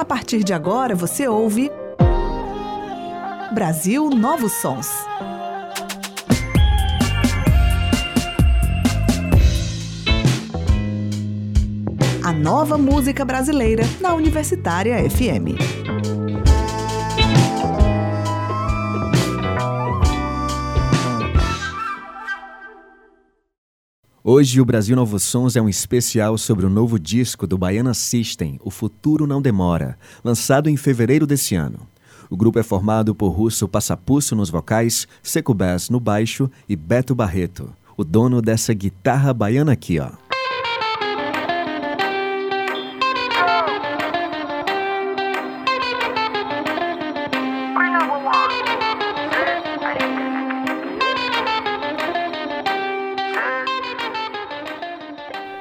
A partir de agora você ouve Brasil Novos Sons. A nova música brasileira na Universitária FM. Hoje o Brasil Novos Sons é um especial sobre o novo disco do Baiana System, O Futuro Não Demora, lançado em fevereiro desse ano. O grupo é formado por Russo Passapusso nos vocais, Seco Bass no baixo e Beto Barreto, o dono dessa guitarra baiana aqui, ó.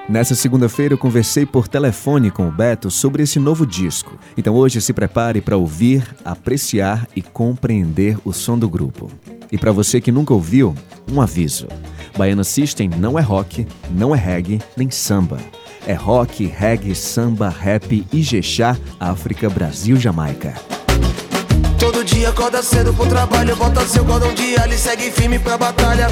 Nessa segunda-feira eu conversei por telefone com o Beto sobre esse novo disco. Então hoje se prepare para ouvir, apreciar e compreender o som do grupo. E para você que nunca ouviu, um aviso. Baiana System não é rock, não é reggae, nem samba. É rock, reggae, samba, rap, Ijexá, África, Brasil, Jamaica. Todo dia acorda cedo pro trabalho, bota seu cordão de alho e segue firme pra batalha.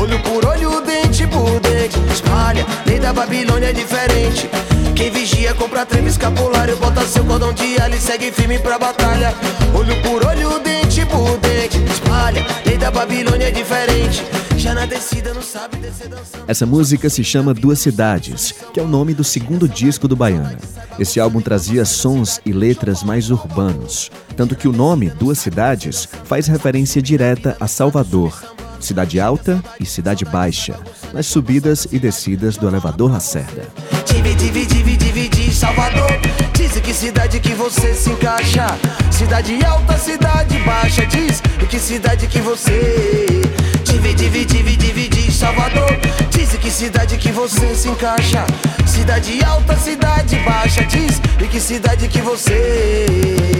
Olho por olho, dente por dente. Espalha, lei da Babilônia é diferente. Quem vigia compra escapulário Bota seu cordão de segue firme pra batalha. Olho por olho, dente por dente. Espalha, lei da Babilônia é diferente. Descida. Essa música se chama Duas Cidades, que é o nome do segundo disco do Baiana. Esse álbum trazia sons e letras mais urbanos, tanto que o nome Duas Cidades faz referência direta a Salvador, Cidade Alta e Cidade Baixa, nas subidas e descidas do elevador Lacerda. Divide, divide, divide, Salvador. Diz que cidade que você se encaixa. Cidade alta, cidade baixa. Diz que cidade que você. Divide, divide, divide, Salvador. Diz que cidade que você se encaixa. Cidade alta, cidade baixa. Diz que cidade que você.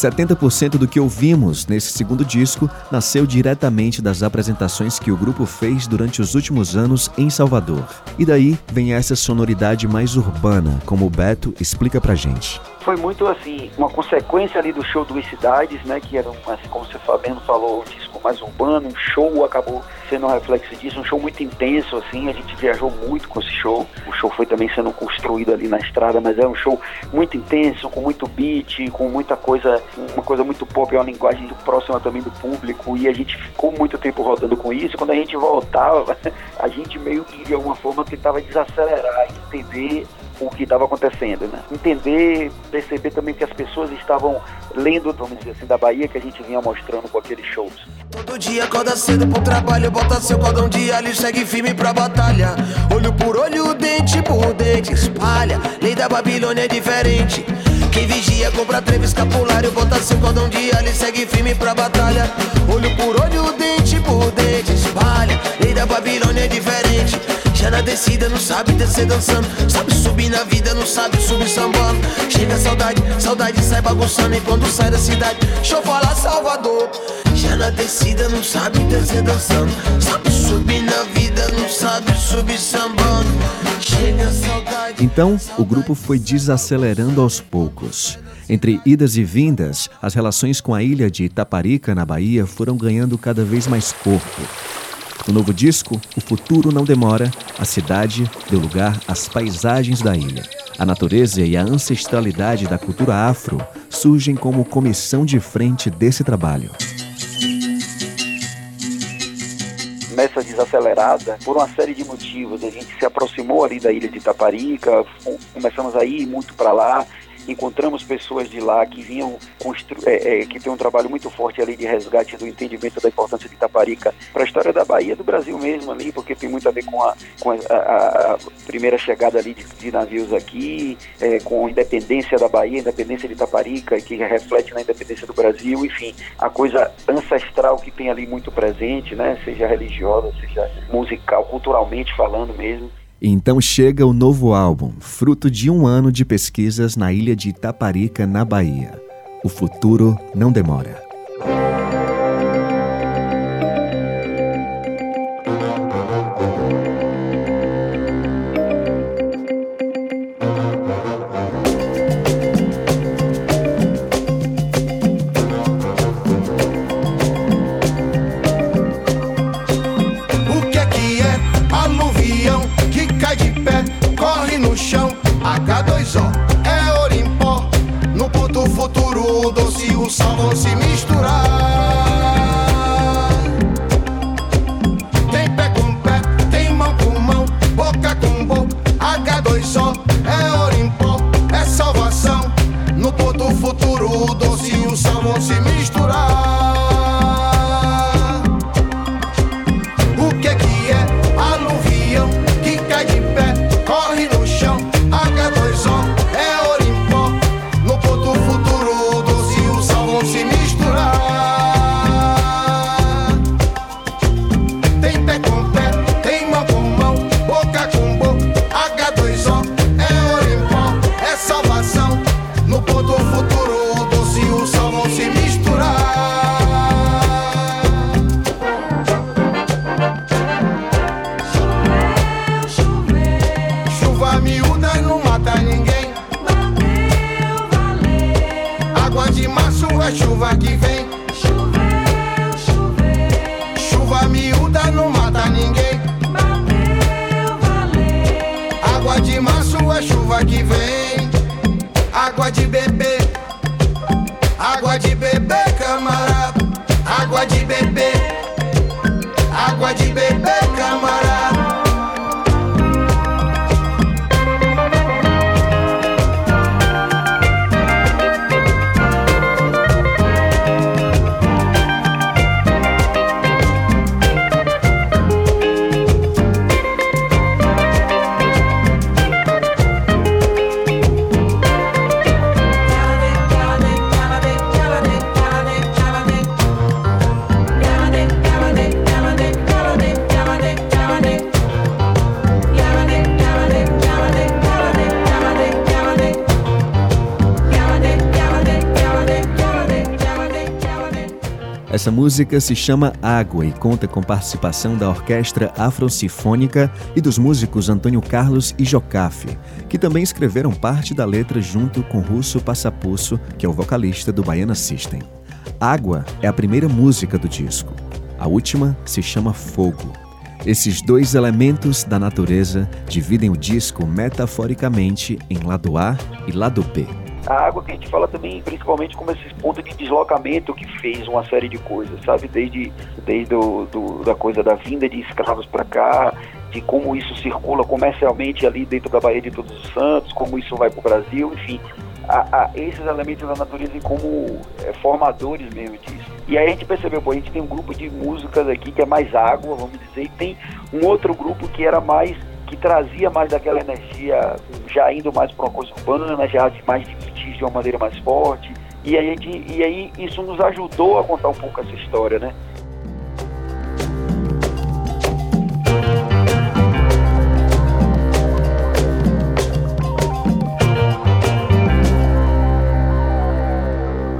70% do que ouvimos nesse segundo disco nasceu diretamente das apresentações que o grupo fez durante os últimos anos em Salvador. E daí vem essa sonoridade mais urbana, como o Beto explica pra gente foi muito assim, uma consequência ali do show Duas Cidades, né? Que era, assim, como você Fabiano falou, um disco mais urbano, um show acabou sendo um reflexo disso, um show muito intenso, assim, a gente viajou muito com esse show. O show foi também sendo construído ali na estrada, mas era um show muito intenso, com muito beat, com muita coisa, uma coisa muito pop, uma linguagem próxima também do público, e a gente ficou muito tempo rodando com isso. Quando a gente voltava, a gente meio que de alguma forma tentava desacelerar, entender o que estava acontecendo, né? Entender, perceber também que as pessoas estavam lendo, vamos dizer assim, da Bahia que a gente vinha mostrando com aqueles shows. Todo dia acorda cedo pro trabalho, bota seu cordão de alho e segue firme pra batalha. Olho por olho, dente por dente, espalha. Lei da Babilônia é diferente. Quem vigia compra trevo escapulário, bota seu cordão de alho e segue firme pra batalha. Olho por olho, dente por dente, espalha. Lei da Babilônia é diferente. Já na descida não sabe descer dançando. Sabe subir na vida, não sabe subir sambando. Chega a saudade, saudade sai bagunçando. E quando sai da cidade, deixa eu falar Salvador. Já na descida não sabe descer dançando. Sabe subir na vida, não sabe subir sambando. Chega a saudade. Então, o grupo foi desacelerando aos poucos. Entre idas e vindas, as relações com a ilha de Itaparica, na Bahia, foram ganhando cada vez mais corpo. No novo disco, O Futuro Não Demora, a cidade deu lugar às paisagens da ilha. A natureza e a ancestralidade da cultura afro surgem como comissão de frente desse trabalho. Nessa desacelerada, por uma série de motivos, a gente se aproximou ali da ilha de Itaparica, começamos a ir muito para lá, encontramos pessoas de lá que vinham é, é, que tem um trabalho muito forte ali de resgate do entendimento da importância de Itaparica para a história da Bahia, do Brasil mesmo ali, porque tem muito a ver com a, com a, a primeira chegada ali de, de navios aqui, é, com a independência da Bahia, a independência de Itaparica, que reflete na independência do Brasil, enfim, a coisa ancestral que tem ali muito presente, né, seja religiosa, seja musical, culturalmente falando mesmo. Então chega o novo álbum, fruto de um ano de pesquisas na ilha de Itaparica, na Bahia. O futuro não demora. O doce e o docinho, salmão se misturar. Essa música se chama Água e conta com participação da Orquestra Afro-Sinfônica e dos músicos Antônio Carlos e Jocafe, que também escreveram parte da letra junto com Russo Passapusso, que é o vocalista do Baiana System. Água é a primeira música do disco. A última se chama Fogo. Esses dois elementos da natureza dividem o disco metaforicamente em lado A e lado B a água que a gente fala também, principalmente como esse ponto de deslocamento que fez uma série de coisas, sabe? Desde, desde do, do da coisa da vinda de escravos para cá, de como isso circula comercialmente ali dentro da Baía de Todos os Santos, como isso vai para o Brasil, enfim, a, a, esses elementos da natureza como é, formadores mesmo disso. E aí a gente percebeu, pô, a gente tem um grupo de músicas aqui que é mais água, vamos dizer, e tem um outro grupo que era mais que trazia mais daquela energia, já indo mais para uma coisa urbana, já mais de de uma maneira mais forte. E aí, e aí isso nos ajudou a contar um pouco essa história, né?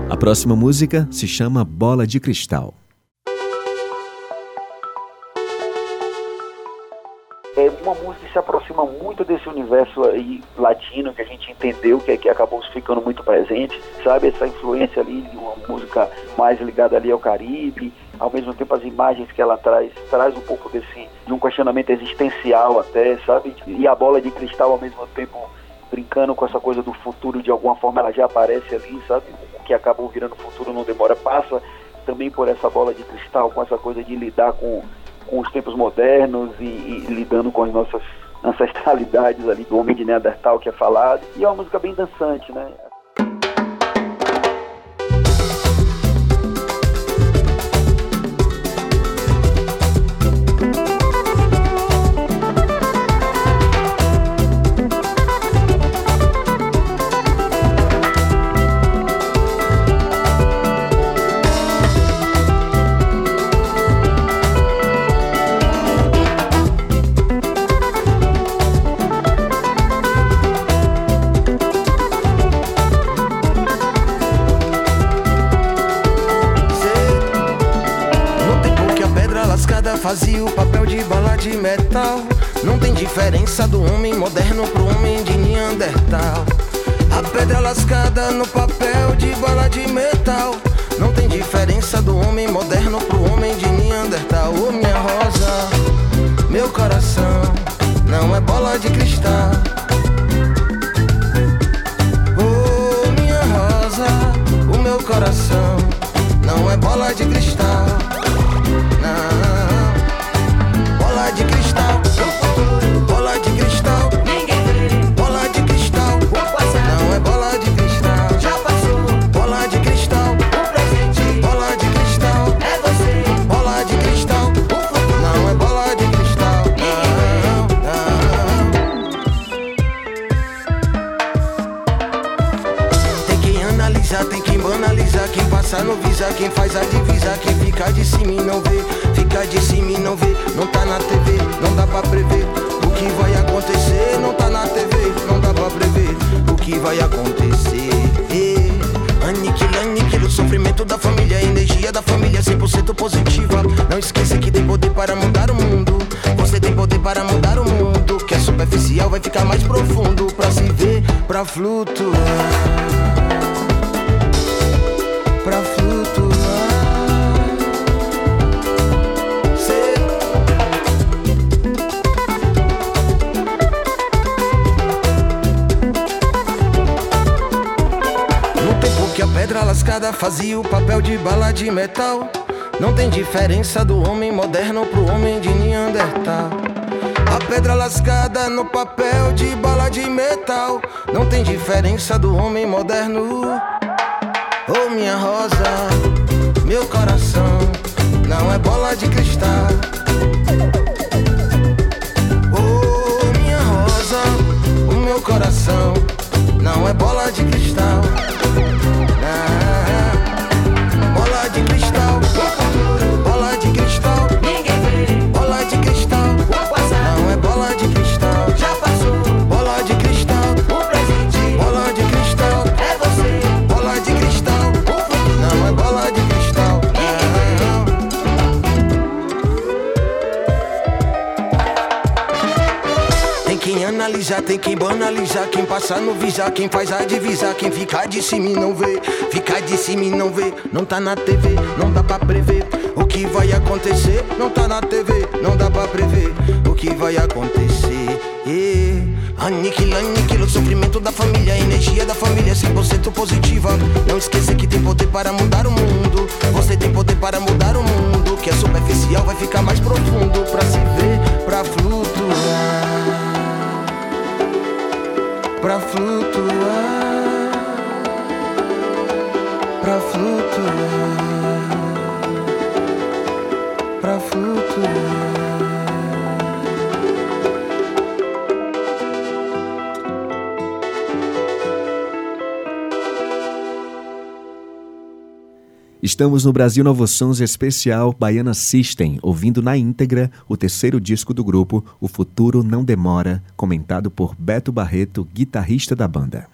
A próxima música se chama Bola de Cristal. Se aproxima muito desse universo aí latino que a gente entendeu que, que acabou ficando muito presente, sabe? Essa influência ali de uma música mais ligada ali ao Caribe, ao mesmo tempo as imagens que ela traz, traz um pouco desse, de um questionamento existencial até, sabe? E a bola de cristal ao mesmo tempo brincando com essa coisa do futuro de alguma forma ela já aparece ali, sabe? O que acabou virando futuro não demora, passa também por essa bola de cristal, com essa coisa de lidar com com os tempos modernos e, e, lidando com as nossas ancestralidades ali do homem de Neandertal que é falado. E é uma música bem dançante, né? Cima e não vê, fica de cima e não vê, não tá na TV, não dá pra prever o que vai acontecer, não tá na TV, não dá pra prever o que vai acontecer. Aniquila, aniquila o sofrimento da família, a energia da família 100% positiva. Não esqueça que tem poder para mudar o mundo. Você tem poder para mudar o mundo. Que é superficial vai ficar mais profundo pra se ver, pra flutuar. Fazia o papel de bala de metal. Não tem diferença do homem moderno pro homem de Neandertal. A pedra lascada no papel de bala de metal. Não tem diferença do homem moderno. Oh, minha rosa, meu coração não é bola de cristal. Analisar, tem quem banalizar, quem passar no visar, quem faz a divisar, quem ficar de cima e não vê, ficar de cima e não vê, não tá na TV, não dá pra prever o que vai acontecer, não tá na TV, não dá pra prever o que vai acontecer. Yeah. Aniquila, aniquila o sofrimento da família, a energia da família é 100% positiva. Não esqueça que tem poder para mudar o mundo. Você tem poder para mudar o mundo. Que é superficial vai ficar mais profundo pra se ver, pra flutuar. Pra flutuar. Pra flutuar. Pra flutuar. Estamos no Brasil Novos Sons especial Baiana System, ouvindo na íntegra o terceiro disco do grupo, O Futuro Não Demora, comentado por Beto Barreto, guitarrista da banda.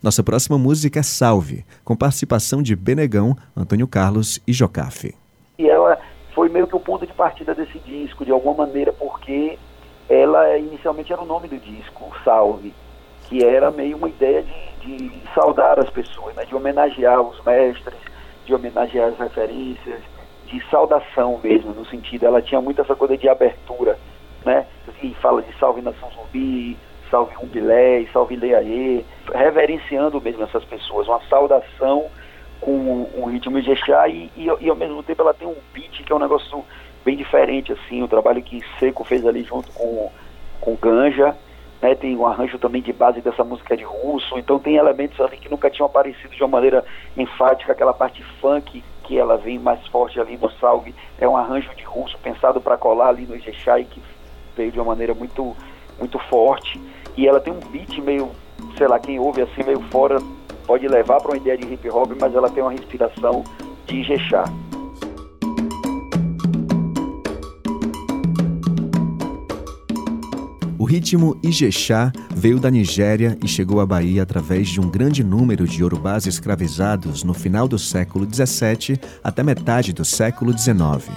Nossa próxima música é Salve, com participação de Benegão, Antônio Carlos e Jocafe. E ela foi meio que o ponto de partida desse disco, de alguma maneira, porque ela inicialmente era o nome do disco, Salve, que era meio uma ideia de, de saudar as pessoas, né, de homenagear os mestres, de homenagear as referências, de saudação mesmo, no sentido, ela tinha muito essa coisa de abertura, né? E fala de salve nação zumbi, salve Rumbilé, salve Leaê, reverenciando mesmo essas pessoas, uma saudação com um ritmo Ijexá e, e, e ao mesmo tempo ela tem um beat que é um negócio bem diferente, assim, o trabalho que Seco fez ali junto com, com Ganja, né, tem um arranjo também de base dessa música de russo, então tem elementos ali que nunca tinham aparecido de uma maneira enfática, aquela parte funk que ela vem mais forte ali no Salve, é um arranjo de russo pensado para colar ali no Ijexá e que veio de uma maneira muito, muito forte, e ela tem um beat meio, sei lá, quem ouve assim meio fora pode levar para uma ideia de hip hop, mas ela tem uma respiração de Ijexá. O ritmo Ijexá veio da Nigéria e chegou à Bahia através de um grande número de yorubás escravizados no final do século XVII até metade do século XIX.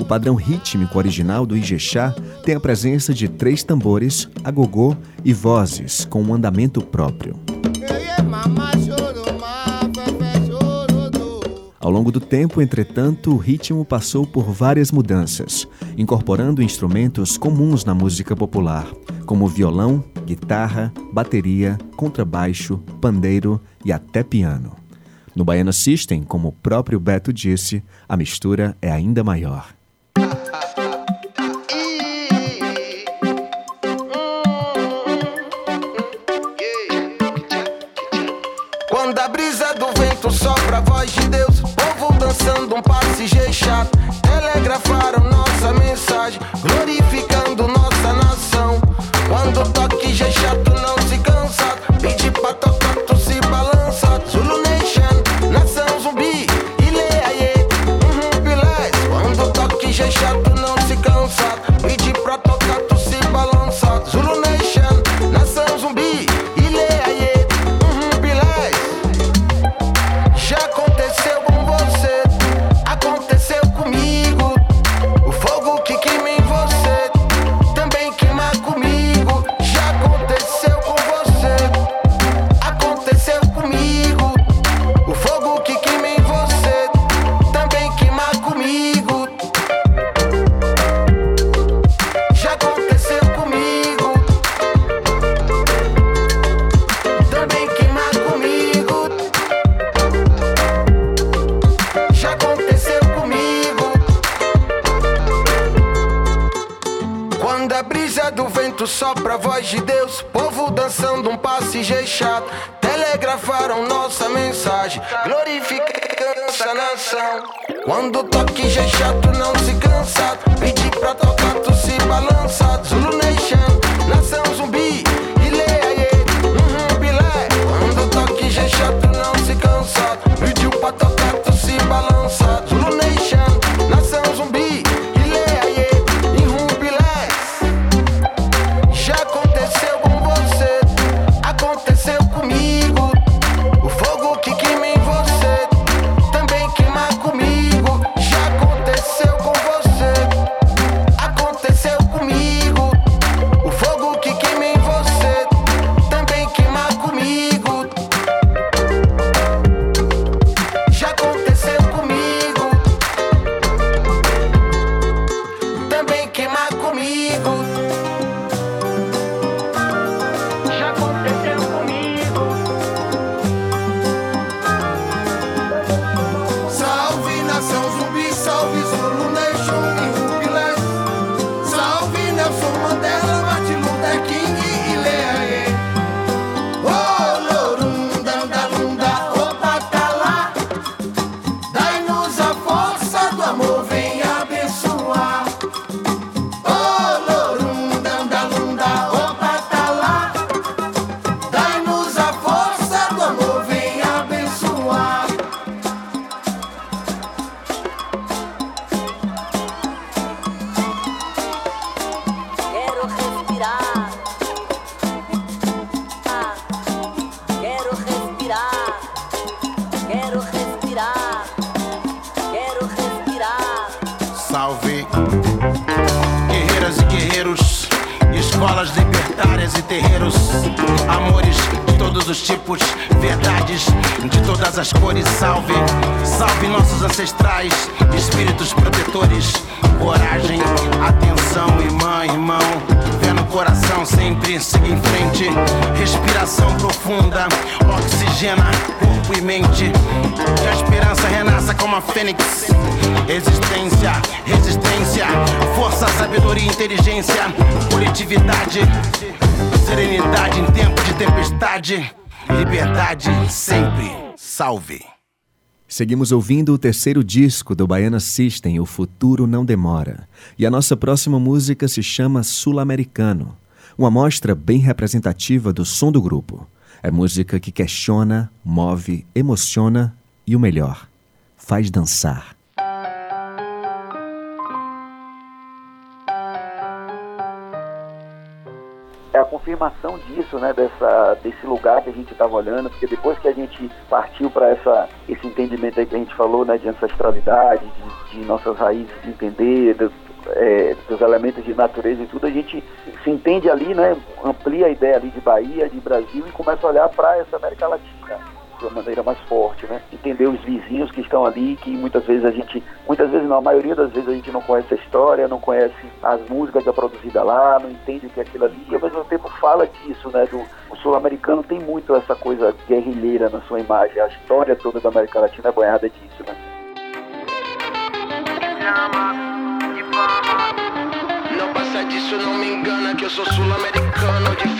O padrão rítmico original do Ijexá tem a presença de três tambores, agogô e vozes com um andamento próprio. Ao longo do tempo, entretanto, o ritmo passou por várias mudanças, incorporando instrumentos comuns na música popular, como violão, guitarra, bateria, contrabaixo, pandeiro e até piano. No Baiana System, como o próprio Beto disse, a mistura é ainda maior. Um passe chato, telegrafaram nossa mensagem, glorificando Deus. Povo dançando um passe chato. Telegrafaram nossa mensagem. Glorifica essa nação. Quando toque chato, não se cansa. Pedi pra tocar, tu se balança. Zulu Nation, nação escolas libertárias e terreiros, amores de todos os tipos, verdades de todas as cores. Salve, salve nossos ancestrais, espíritos protetores, coragem, atenção, irmã, irmão. Fé no coração, sempre siga em frente. Respiração profunda, oxigena corpo e mente. Que a esperança renasça como a fênix. Existência, resistência, força, sabedoria, inteligência, coletividade, serenidade em tempo de tempestade, liberdade sempre. Salve. Seguimos ouvindo o terceiro disco do Baiana System, O Futuro Não Demora. E a nossa próxima música se chama Sul-Americano, uma amostra bem representativa do som do grupo. É música que questiona, move, emociona e o melhor, faz dançar. é a confirmação disso, né, dessa, desse lugar que a gente estava olhando, porque depois que a gente partiu para esse entendimento aí que a gente falou, né, de ancestralidade, de, de nossas raízes, de entender é, dos elementos de natureza e tudo, a gente se entende ali, né, amplia a ideia ali de Bahia, de Brasil e começa a olhar para essa América Latina de uma maneira mais forte, né? Entender os vizinhos que estão ali, que muitas vezes a gente, muitas vezes não, a maioria das vezes a gente não conhece a história, não conhece as músicas já produzidas lá, não entende o que é aquilo ali, e ao mesmo tempo fala disso, né? Do, o sul-americano tem muito essa coisa guerrilheira na sua imagem, a história toda da América Latina é banhada disso, né? Não passa disso, não me engana Que eu sou sul-americano de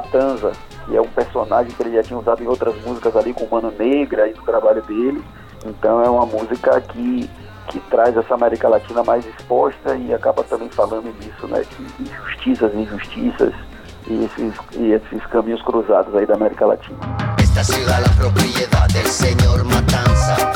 Matanza, que é um personagem que ele já tinha usado em outras músicas ali com Mano Negra e do trabalho dele. Então é uma música que, que traz essa América Latina mais exposta e acaba também falando disso, né? De injustiças injustiças e esses, e esses caminhos cruzados aí da América Latina. Esta ciudad la propiedad del señor Matanza.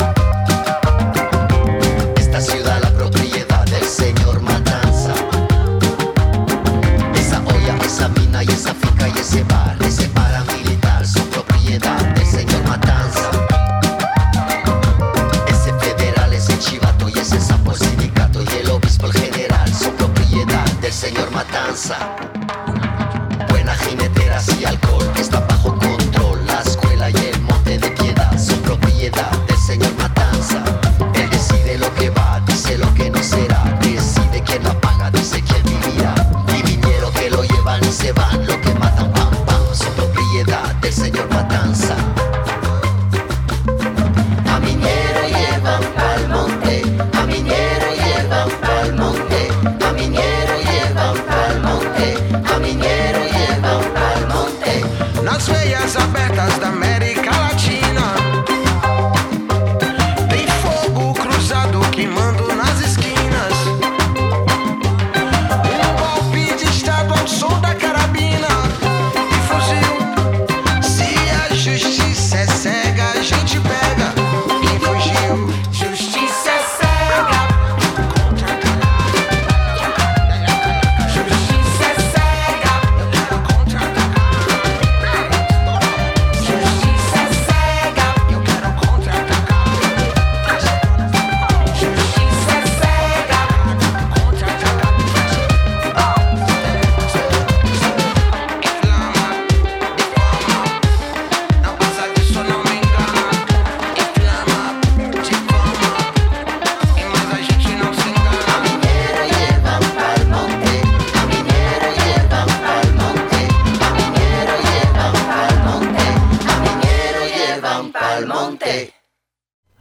Monte.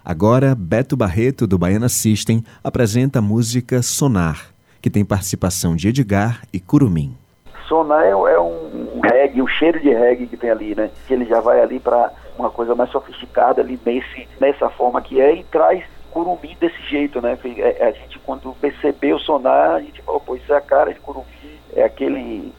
Agora, Beto Barreto, do Baiana System, apresenta a música Sonar, que tem participação de Edgar e Curumim. Sonar é, é um reggae, o cheiro de reggae que tem ali, né? Que ele já vai ali para uma coisa mais sofisticada ali nesse, nessa forma que é e traz curumim desse jeito, né? É- A gente quando percebeu o sonar, a gente falou, pô, isso é a cara de curumim, é aquele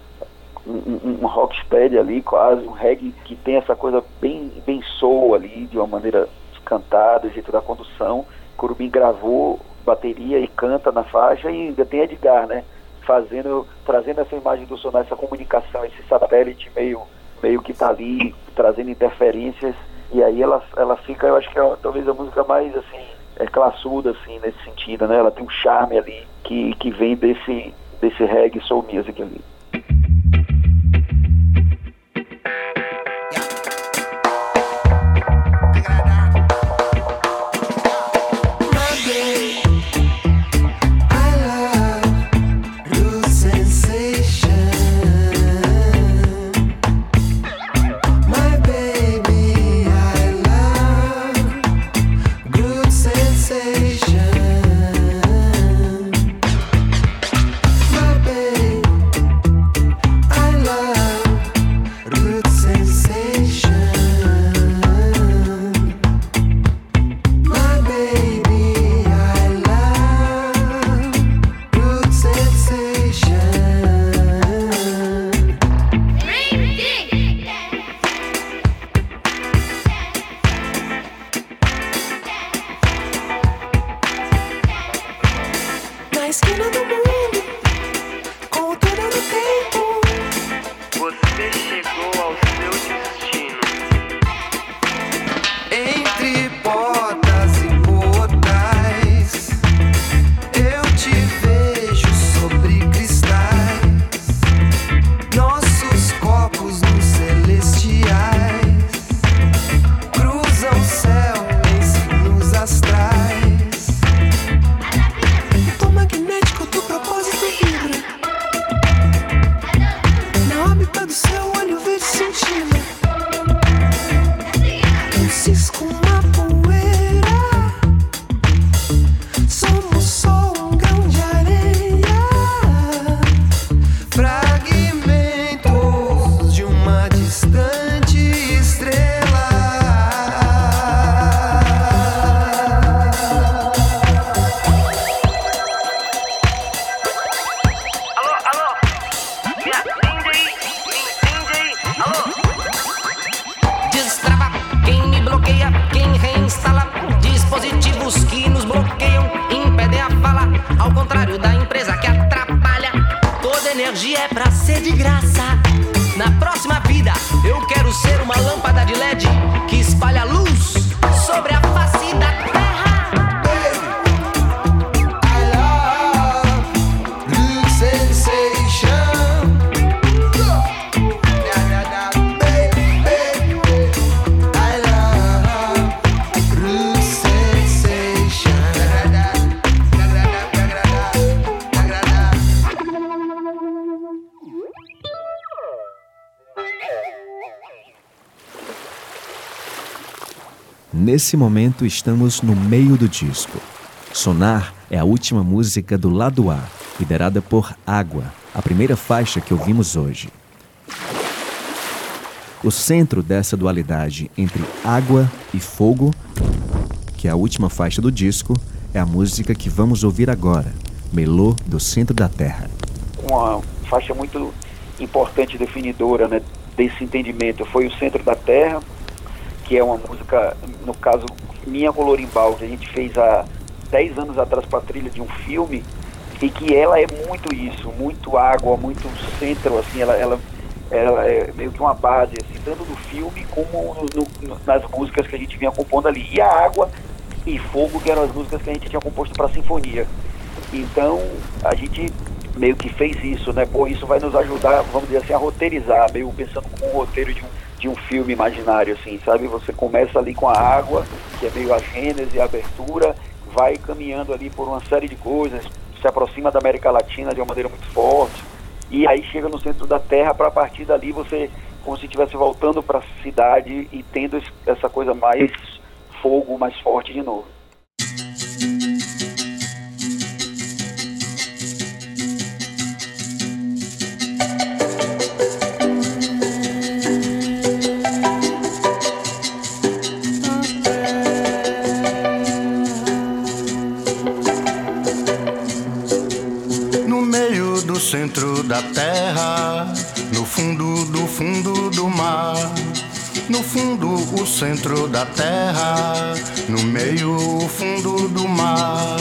um, um, rocksteady ali, quase um reggae que tem essa coisa bem bem soul ali, de uma maneira cantada, jeito da condução. Curumim gravou bateria e canta na faixa e ainda tem Edgar, né? Fazendo, trazendo essa imagem do sonar, essa comunicação, esse satélite meio, meio que tá ali, trazendo interferências. E aí ela, ela fica, eu acho que é talvez a música mais assim, é classuda assim nesse sentido, né? Ela tem um charme ali que, que vem desse, desse reggae soul music ali. Nesse momento estamos no meio do disco. Sonar é a última música do lado A, liderada por Água, a primeira faixa que ouvimos hoje. O centro dessa dualidade entre água e fogo, que é a última faixa do disco, é a música que vamos ouvir agora, Melô do Centro da Terra. uma faixa muito importante definidora né, desse entendimento foi o Centro da Terra, que é uma música, no caso, minha Colorimbal, que a gente fez há 10 anos atrás para a trilha de um filme, e que ela é muito isso, muito água, muito centro, assim, ela, ela, ela é meio que uma base, assim, tanto do filme como no- no- nas músicas que a gente vinha compondo ali. E a água e fogo, que eram as músicas que a gente tinha composto para a sinfonia. Então, a gente meio que fez isso, né? Pô, isso vai nos ajudar, vamos dizer assim, a roteirizar, meio pensando como um roteiro de um, de um filme imaginário, assim, sabe? Você começa ali com a água, que é meio a gênese, a abertura, vai caminhando ali por uma série de coisas, se aproxima da América Latina de uma maneira muito forte, e aí chega no centro da Terra, para partir dali você, como se estivesse voltando para a cidade e tendo essa coisa mais fogo, mais forte de novo. No fundo do fundo do mar. No fundo, o centro da terra, no meio, o fundo do mar.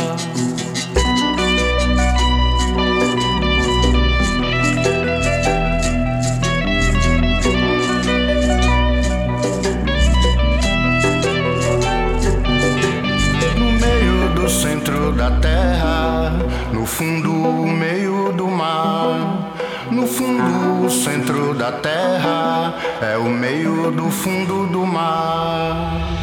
Centro da terra é o meio do fundo do mar.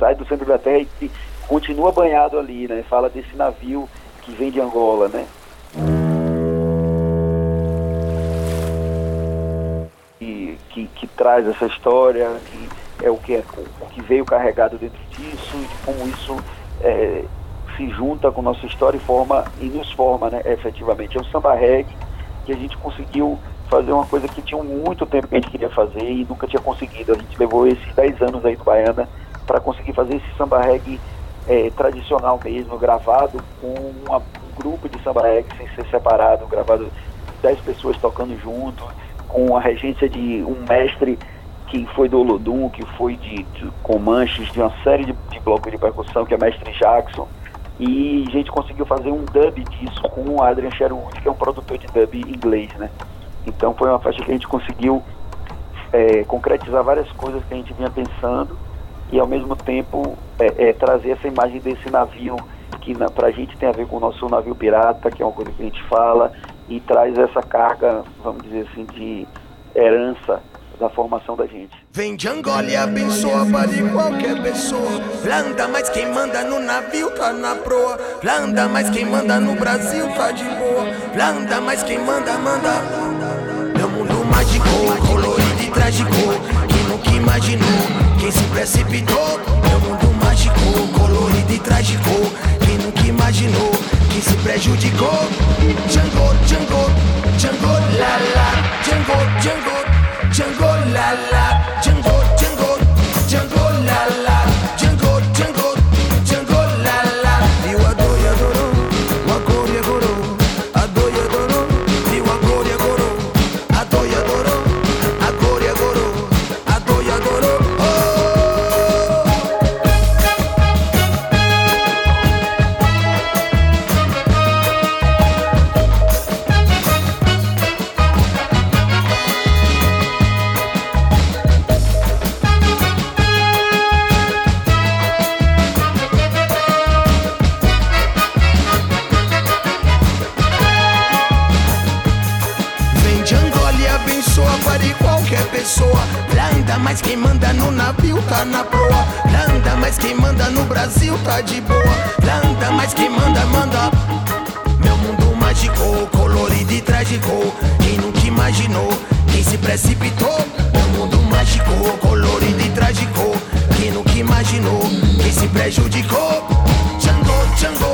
Sai do centro da Terra e, continua banhado ali, né? Fala desse navio que vem de Angola, né? E, que, que traz essa história, que é o que, é, o que veio carregado dentro disso, e de como isso é, se junta com nossa história e forma e nos forma, né? Efetivamente. É um samba reggae que a gente conseguiu fazer uma coisa que tinha muito tempo que a gente queria fazer e nunca tinha conseguido. A gente levou esses 10 anos aí do Baiana para conseguir fazer esse samba reggae eh, tradicional mesmo, gravado com uma- um grupo de samba reggae sem ser separado, gravado 10 pessoas tocando junto, com a regência de um mestre que foi do Olodum, que foi de, de Comanches, de uma série de, de blocos de percussão, que é mestre Jackson. E a gente conseguiu fazer um dub disso com o Adrian Sherwood, que é um produtor de dub inglês, né? Então foi uma faixa que a gente conseguiu é, concretizar várias coisas que a gente vinha pensando e ao mesmo tempo é, é, trazer essa imagem desse navio que na, pra gente tem a ver com o nosso navio pirata, que é uma coisa que a gente fala, e traz essa carga, vamos dizer assim, de herança da formação da gente. Vem de Angola e abençoa para qualquer pessoa. Planta, mas quem manda no navio tá na proa. Planta, mas quem manda no Brasil tá de boa. Planta, mas quem manda, manda. Meu mundo mágico, colorido e trágico. Nunca imaginou, quem se precipitou. Meu mundo mágico, colorido e trágico. Quem nunca imaginou, quem se prejudicou. Django, Django, Django, la la. Django, Django. Django la la, Django, mas quem manda no navio tá na proa. Planta, mas quem manda no Brasil tá de boa. Planta, mas quem manda, manda. Meu mundo mágico, colorido e trágico. Quem nunca imaginou, quem se precipitou. Meu mundo mágico, colorido e trágico. Quem nunca imaginou, quem se prejudicou. Django, Django,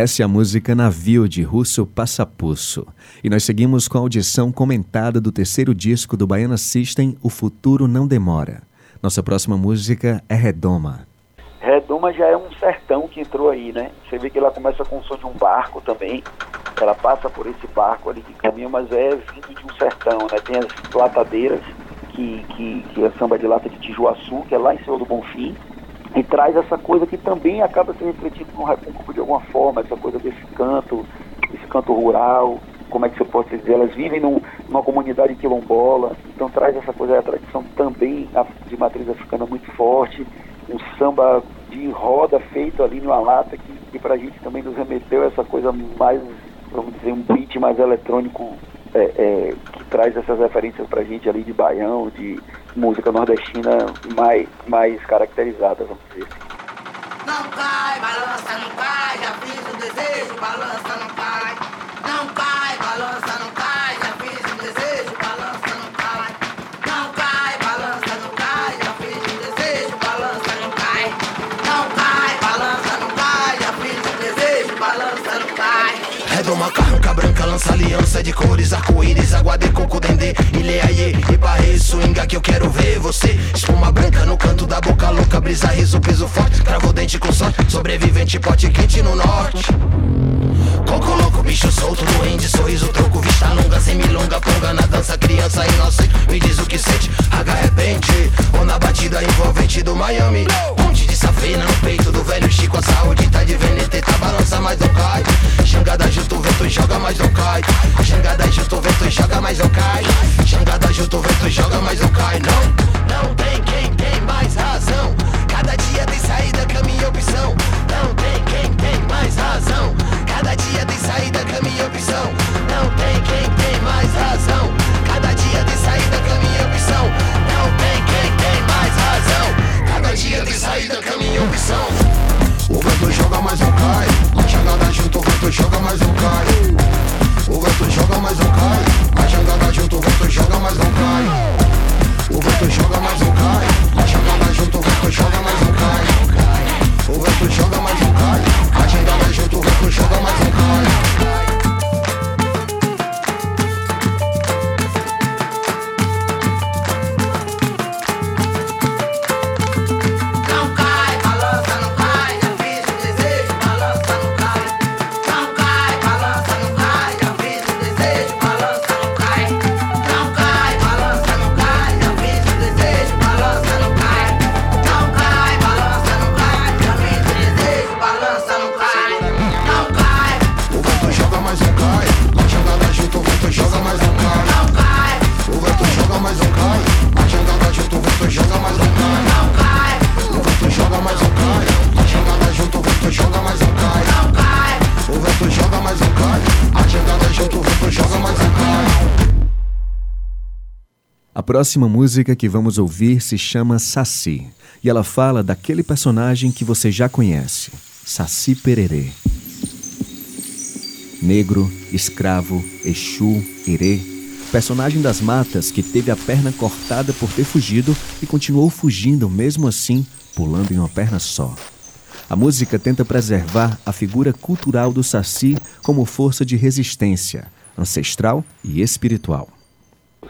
Essa é a música Navio de Russo Passapusso. E nós seguimos com a audição comentada do terceiro disco do Baiana System, O Futuro Não Demora. Nossa próxima música é Redoma. Redoma já é um sertão que entrou aí, né? Você vê que ela começa com o som de um barco também. Ela passa por esse barco ali de caminho, mas é vindo de um sertão, né? Tem as latadeiras, que, que, que é samba de lata de Tijuaçu, que é lá em cima do Bonfim, e traz essa coisa que também acaba se refletindo no Recôncavo de alguma forma, essa coisa desse canto, esse canto rural, como é que você pode dizer, elas vivem num, numa comunidade quilombola, então traz essa coisa, a tradição também de matriz africana muito forte, um samba de roda feito ali numa lata que, que pra gente também nos remeteu a essa coisa mais, vamos dizer, um beat mais eletrônico é, é, que traz essas referências pra gente ali de baião, de música nordestina mais, mais caracterizada, vamos dizer assim. Não cai, balança, não cai, já fiz o desejo, balança, não cai. Não cai, balança, não cai, já fiz o desejo, balança, não cai. Não cai, balança, não cai, já fiz o desejo, balança, não cai. Não cai, balança, não cai, já fiz o desejo, balança, não cai. Redoma, carranca branca, lança aliança de cores, arco-íris, água de coco, dendê, ilê, aie, ibarre, swinga que eu quero ver você. Espuma branca no canto da boca louca, brisa, riso, peso forte, cravo dente com sorte, sobrevivente, pote quente no norte. Coco louco, bicho solto, doente, sorriso, troco, vista longa, sem milonga, ponga na dança, criança inocente, me diz o que sente, raga repente, ou na batida envolvente do Miami. Ponte de safena no peito do velho Chico, a saúde tá de veneta, tá balança, mas não cai. Xangada junto, vento joga, mas não cai. Xangada junto, o vento joga, mas não cai. Xangada junto, o vento joga, mas não cai. Não, não tem quem tem mais razão. Cada dia tem saída, caminho e opção. Não tem quem tem mais razão. Cada dia tem saída, caminho e opção. Não tem quem tem mais razão. Cada dia tem saída, caminho e opção. Não tem quem tem mais razão. Cada dia tem saída, caminho e opção. O vento joga, mas não cai. A jangada junto, o vento joga, mas não cai. O vento joga, mas não cai. A jangada junto, o vento joga, mas não cai. O vento joga, mas não cai. A jangada junto, o vento joga, mas não cai. O vento joga, mas não cai. A jangada junto, o vento joga, mas não cai. Próxima música que vamos ouvir se chama Saci e ela fala daquele personagem que você já conhece, Saci Pererê. Negro, escravo, Exu, Irê, personagem das matas que teve a perna cortada por ter fugido e continuou fugindo mesmo assim, pulando em uma perna só. A música tenta preservar a figura cultural do Saci como força de resistência, ancestral e espiritual.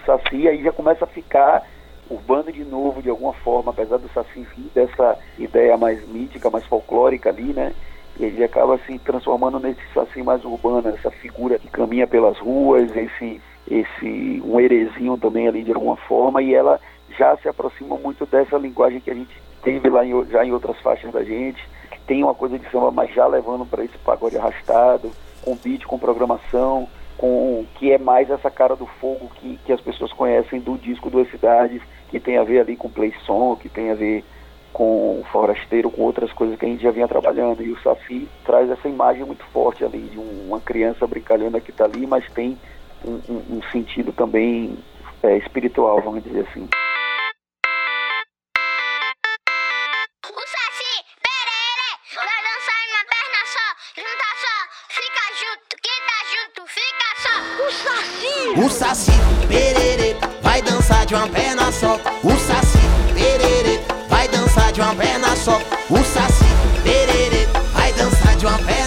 Saci aí já começa a ficar urbano de novo de alguma forma, apesar do Saci vir dessa ideia mais mítica, mais folclórica ali, né? Ele acaba se transformando nesse Saci mais urbano, essa figura que caminha pelas ruas, esse, esse um herezinho também ali de alguma forma, e ela já se aproxima muito dessa linguagem que a gente teve lá em, já em outras faixas da gente, que tem uma coisa de samba, mas já levando para esse pagode arrastado, com beat, com programação, com que é mais essa cara do fogo que, que as pessoas conhecem do disco Duas Cidades, que tem a ver ali com play som, que tem a ver com forasteiro, com outras coisas que a gente já vinha trabalhando. E o Safi traz essa imagem muito forte ali de um- uma criança brincalhando que está ali, mas tem um, um- um sentido também é, espiritual, vamos dizer assim. O Saci! Pererê vai dançar de uma perna só. O Saci Pererê vai dançar de uma perna só. O Saci Pererê vai dançar de uma perna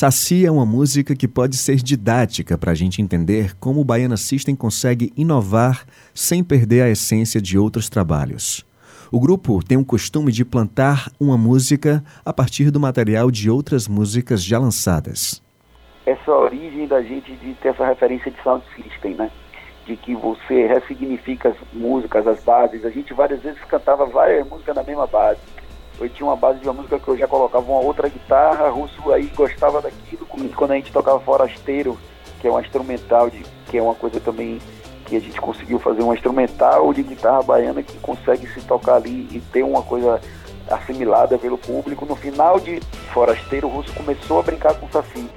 Saci é uma música que pode ser didática para a gente entender como o Baiana System consegue inovar sem perder a essência de outros trabalhos. O grupo tem o costume de plantar uma música a partir do material de outras músicas já lançadas. essa origem da gente de ter essa referência de sound system, né? De que você ressignifica as músicas, as bases. A gente várias vezes cantava várias músicas na mesma base. Eu tinha uma base de uma música que eu já colocava uma outra guitarra, russo aí gostava daquilo. Quando a gente tocava forasteiro, que é uma instrumental, de, que é uma coisa também que a gente conseguiu fazer uma instrumental de guitarra baiana que consegue se tocar ali e ter uma coisa assimilada pelo público. No final de Forasteiro, o Russo começou a brincar com o Saci.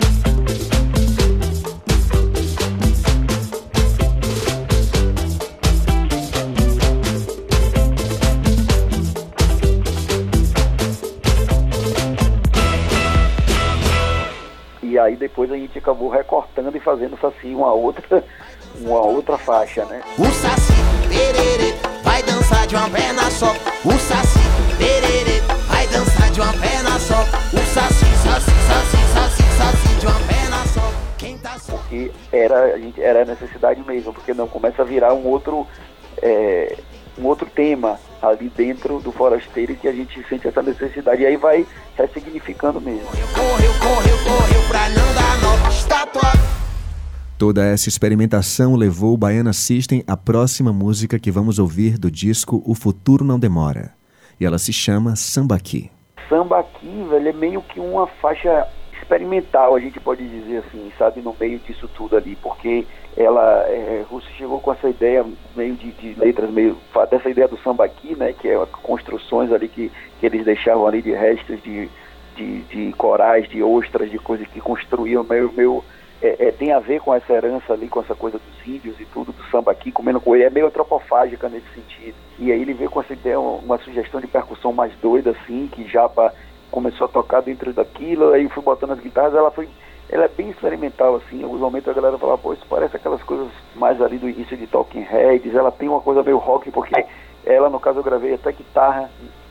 Aí depois a gente acabou recortando e fazendo o Saci uma outra, uma outra faixa, né? O saci, perere, vai dançar de uma perna só. O saci, perere, vai dançar de uma perna só. O saci, saci, saci, saci, saci, de uma perna só. Quem tá só. que era a gente era a necessidade mesmo, porque não começa a virar um outro é, um outro tema ali dentro do forasteiro que a gente sente essa necessidade e aí vai ressignificando mesmo. Correu, correu, correu dar Estátua. Toda essa experimentação levou o Baiana System à próxima música que vamos ouvir do disco O Futuro Não Demora. E ela se chama Sambaqui. Samba aqui, velho, é meio que uma faixa experimental, a gente pode dizer assim, sabe, no meio disso tudo ali, porque ela, é, Russo chegou com essa ideia meio de, de letras, meio dessa ideia do samba aqui, né, que é construções ali que, que eles deixavam ali de restos de, de, de corais, de ostras, de coisas que construíam. Meio, meio é, é, tem a ver com essa herança ali, com essa coisa dos índios e tudo, do samba aqui, comendo coelho, é meio antropofágica nesse sentido. E aí ele veio com essa ideia, uma sugestão de percussão mais doida, assim, que Japa começou a tocar dentro daquilo, aí fui botando as guitarras, ela foi, ela é bem experimental, assim, em alguns momentos a galera fala, pô, isso parece aquelas coisas mais ali do início de Talking Heads, ela tem uma coisa meio rock, porque ela, no caso, eu gravei até guitarra,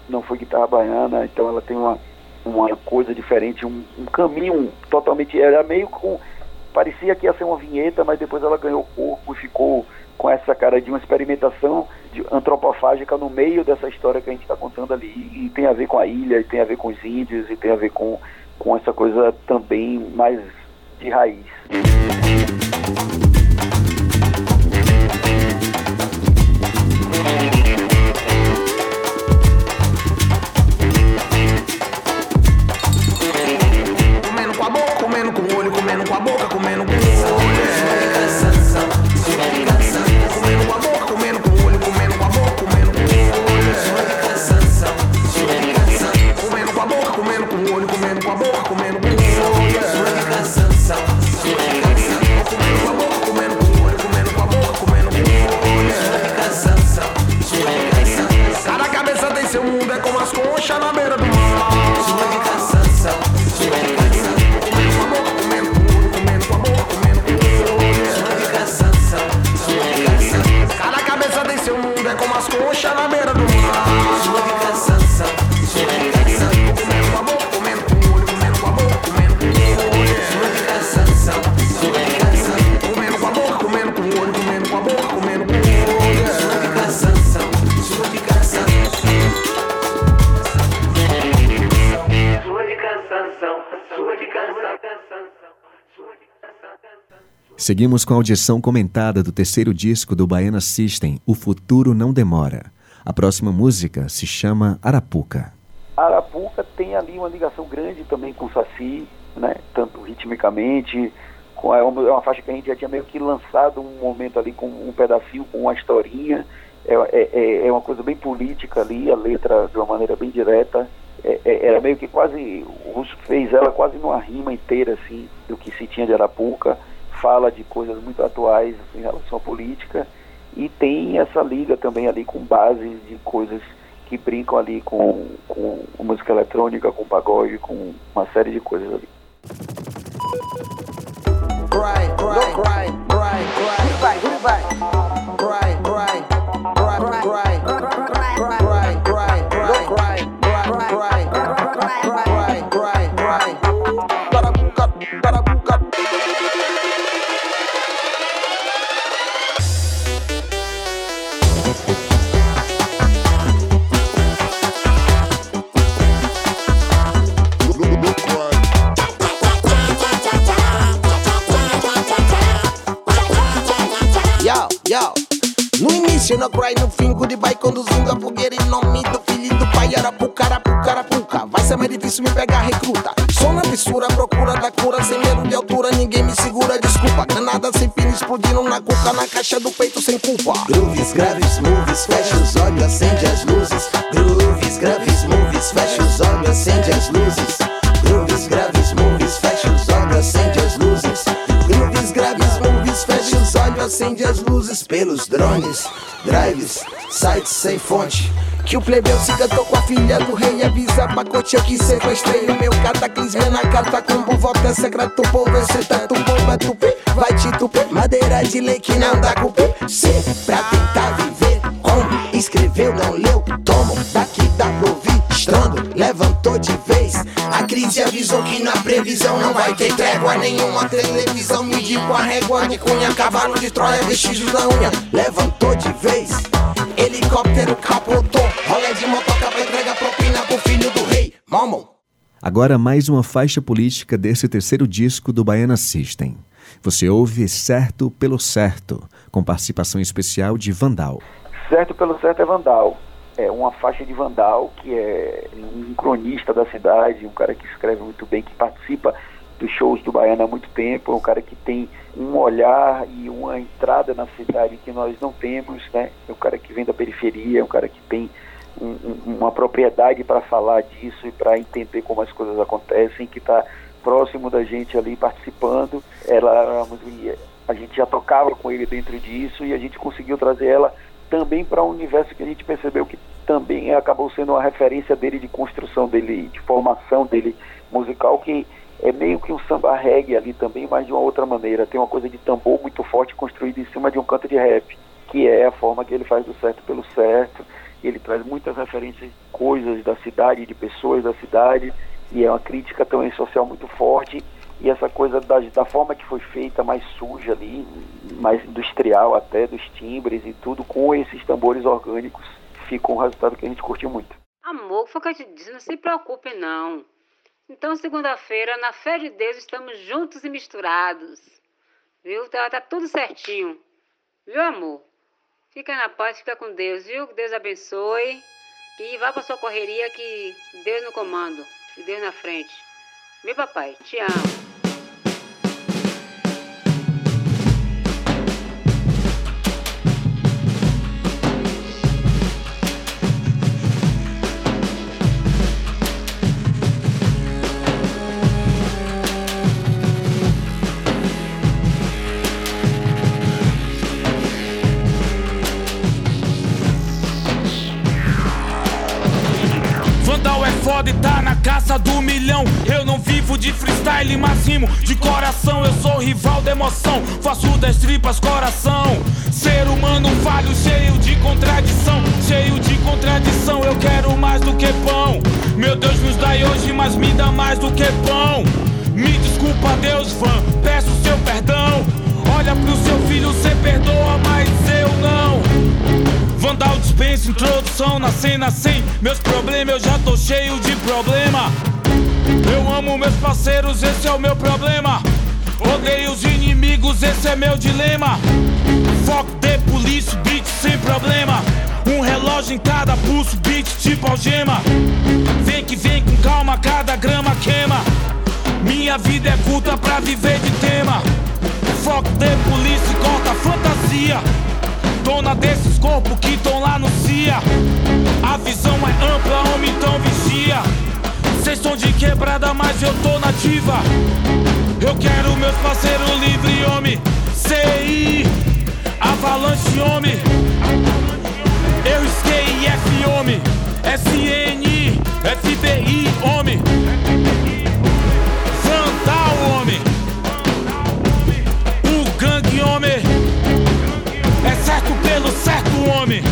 não foi guitarra baiana, então ela tem uma, uma coisa diferente, um, um caminho totalmente, era meio com parecia que ia ser uma vinheta, mas depois ela ganhou corpo e ficou com essa cara de uma experimentação de antropofágica no meio dessa história que a gente está contando ali. E tem a ver com a ilha, e tem a ver com os índios, e tem a ver com, com essa coisa também mais de raiz. Seguimos com a audição comentada do terceiro disco do Baiana System, O Futuro Não Demora. A próxima música se chama Arapuca. Arapuca tem ali uma ligação grande também com o Saci, né? tanto ritmicamente, com, é, é uma faixa que a gente já tinha meio que lançado um momento ali com um pedacinho, com uma historinha. É, é, é- é uma coisa bem política ali, a letra de uma maneira bem direta. É, é- era meio que quase. O Russo fez ela quase numa rima inteira, assim, do que se tinha de Arapuca. Fala de coisas muito atuais em relação à política. E tem essa liga também ali com bases de coisas que brincam ali com, com música eletrônica, com pagode, com uma série de coisas ali. No início no no fim, goodbye conduzindo a fogueira em nome do filho do pai. Arapuca, arapuca, arapuca. Vai ser mais difícil me pegar, recruta. Sou na fissura, procura da cura, sem medo de altura, ninguém me segura, desculpa. Granada sem fim, explodindo na cuca, na caixa do peito sem culpa. Grooves, graves, movies, fecha os olhos, acende as luzes. Grooves, graves, movies, fecha os olhos, acende as luzes. Grooves, graves, movies, fecha os olhos, acende as luzes. Grooves, graves, movies, fecha os olhos, acende as luzes pelos drones, sem fonte. Que o plebeu se cantou com a filha do rei Avisa pacote eu que sequestrei. O meu cataclismo é na voto é secreto, povo esse tanto povo é tupi. Vai te tupir, madeira de lei que não dá cupim Se pra tentar viver como escreveu não leu. Tomo, daqui ouvir, estrondo, levantou de vez. A crise avisou que na previsão não vai ter trégua Nenhuma. Televisão mediu com a régua de cunha Cavalo de Troia, vestígios da unha. Levantou de vez Helicóptero capotou, rolê de motoca pra entrega propina pro filho do rei, Momon. Agora mais uma faixa política desse terceiro disco do Baiana System. Você ouve Certo pelo Certo, com participação especial de Vandal. Certo pelo certo é Vandal. É uma faixa de Vandal, que é um cronista da cidade, um cara que escreve muito bem, que participa dos shows do Baiano há muito tempo, é um cara que tem um olhar e uma entrada na cidade que nós não temos, né? É um cara que vem da periferia, é um cara que tem um- um- uma propriedade para falar disso e para entender como as coisas acontecem, que está próximo da gente ali participando. Ela a gente já tocava com ele dentro disso e a gente conseguiu trazer ela também para um universo que a gente percebeu que também acabou sendo uma referência dele de construção dele, de formação dele musical, que é meio que um samba reggae ali também, mas de uma outra maneira. Tem uma coisa de tambor muito forte construída em cima de um canto de rap, que é a forma que ele faz do certo pelo certo. Ele traz muitas referências, coisas da cidade, de pessoas da cidade, e é uma crítica também social muito forte. E essa coisa da, da forma que foi feita, mais suja ali, mais industrial até, dos timbres e tudo, com esses tambores orgânicos, ficou um resultado que a gente curtiu muito. Amor, foi o que eu te disse, não se preocupe não. Então, segunda-feira, na fé de Deus, estamos juntos e misturados. Viu? Tá, tá tudo certinho. Viu, amor? Fica na paz, fica com Deus, viu? Que Deus abençoe. E vá pra sua correria que Deus no comando. E Deus na frente. Viu, papai? Te amo. Freestyle, mas rimo de coração. Eu sou rival da emoção, faço das tripas coração. Ser humano falho, cheio de contradição. Cheio de contradição, eu quero mais do que pão. Meu Deus nos dá hoje, mas me dá mais do que pão. Me desculpa, Deus, fã, peço seu perdão. Olha pro seu filho, cê perdoa, mas eu não. Vandal dispensa introdução na cena sem meus problemas, eu já tô cheio de problema. Eu amo meus parceiros, esse é o meu problema. Odeio os inimigos, esse é meu dilema. Foco de polícia, beat sem problema. Um relógio em cada pulso, beat tipo algema. Vem que vem com calma, cada grama queima. Minha vida é curta pra viver de tema. Foco de polícia, corta fantasia. Dona desses corpos que tão lá no CIA. A visão é ampla, homem, então vigia. Cês estão de quebrada, mas eu tô nativa. Eu quero meus parceiros livre, homem. CI, Avalanche, homem. Eu skei F, homem. SN, FBI, homem. Vandal, homem. O gangue, homem. É certo pelo certo, homem.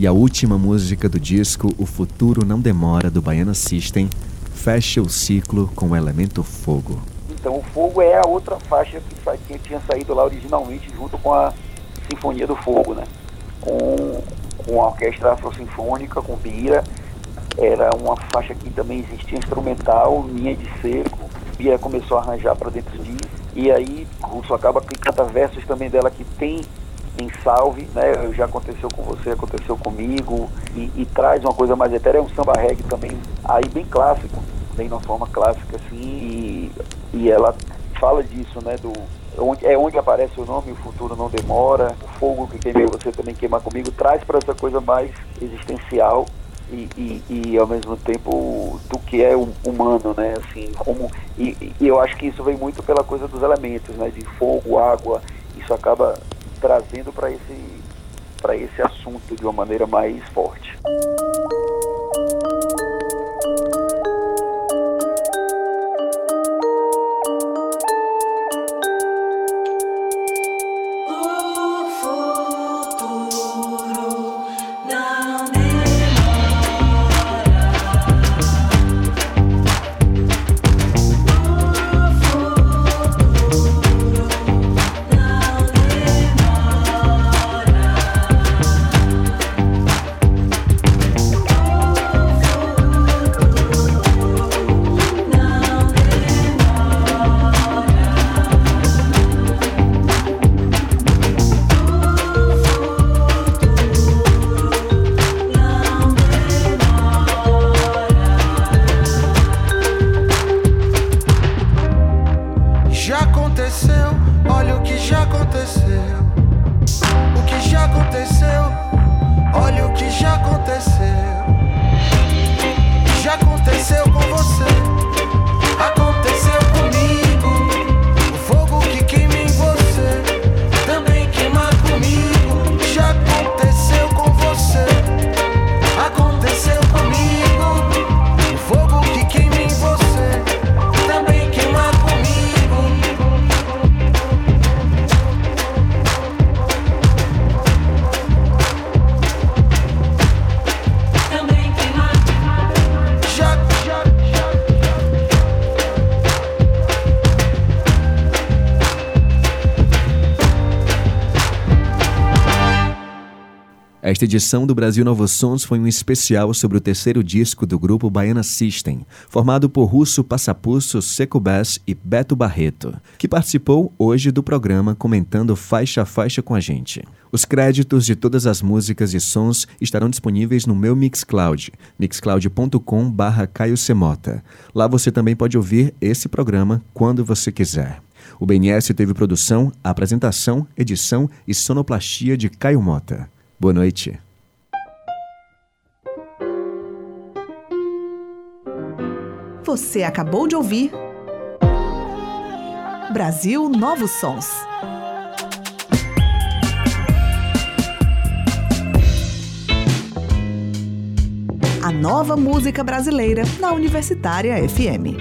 E a última música do disco, O Futuro Não Demora, do Baiana System, fecha o ciclo com o elemento fogo. Então o Fogo é a outra faixa que, que tinha saído lá originalmente junto com a Sinfonia do Fogo, né? Com, com a Orquestra Afro-Sinfônica, com Bira. Era uma faixa que também existia instrumental, linha de seco. Bira começou a arranjar para dentro disso. E aí Russo acaba que canta versos também dela que tem em salve, né? Já aconteceu com você, aconteceu comigo. E, e traz uma coisa mais etérea, é um samba reggae também, aí bem clássico, bem na forma clássica assim. E, e ela fala disso, né? Do, onde, é onde aparece o nome, o futuro não demora, o fogo que queimei você também queima comigo, traz para essa coisa mais existencial e, e, e, ao mesmo tempo do que é hum- humano, né? Assim, como e, e eu acho que isso vem muito pela coisa dos elementos, né? De fogo, água, isso acaba trazendo para esse para esse assunto de uma maneira mais forte. aconteceu, olha o que já aconteceu. O que já aconteceu, olha o que já aconteceu. Já aconteceu com você. Esta edição do Brasil Novos Sons foi um especial sobre o terceiro disco do grupo Baiana System, formado por Russo Passapusso, Seco Bass e Beto Barreto, que participou hoje do programa comentando faixa a faixa com a gente. Os créditos de todas as músicas e sons estarão disponíveis no meu Mixcloud, mixcloud.com Semota. Lá você também pode ouvir esse programa quando você quiser. O BNS teve produção, apresentação, edição e sonoplastia de Caio Mota. Boa noite. Você acabou de ouvir Brasil Novos Sons. A nova música brasileira na Universitária FM.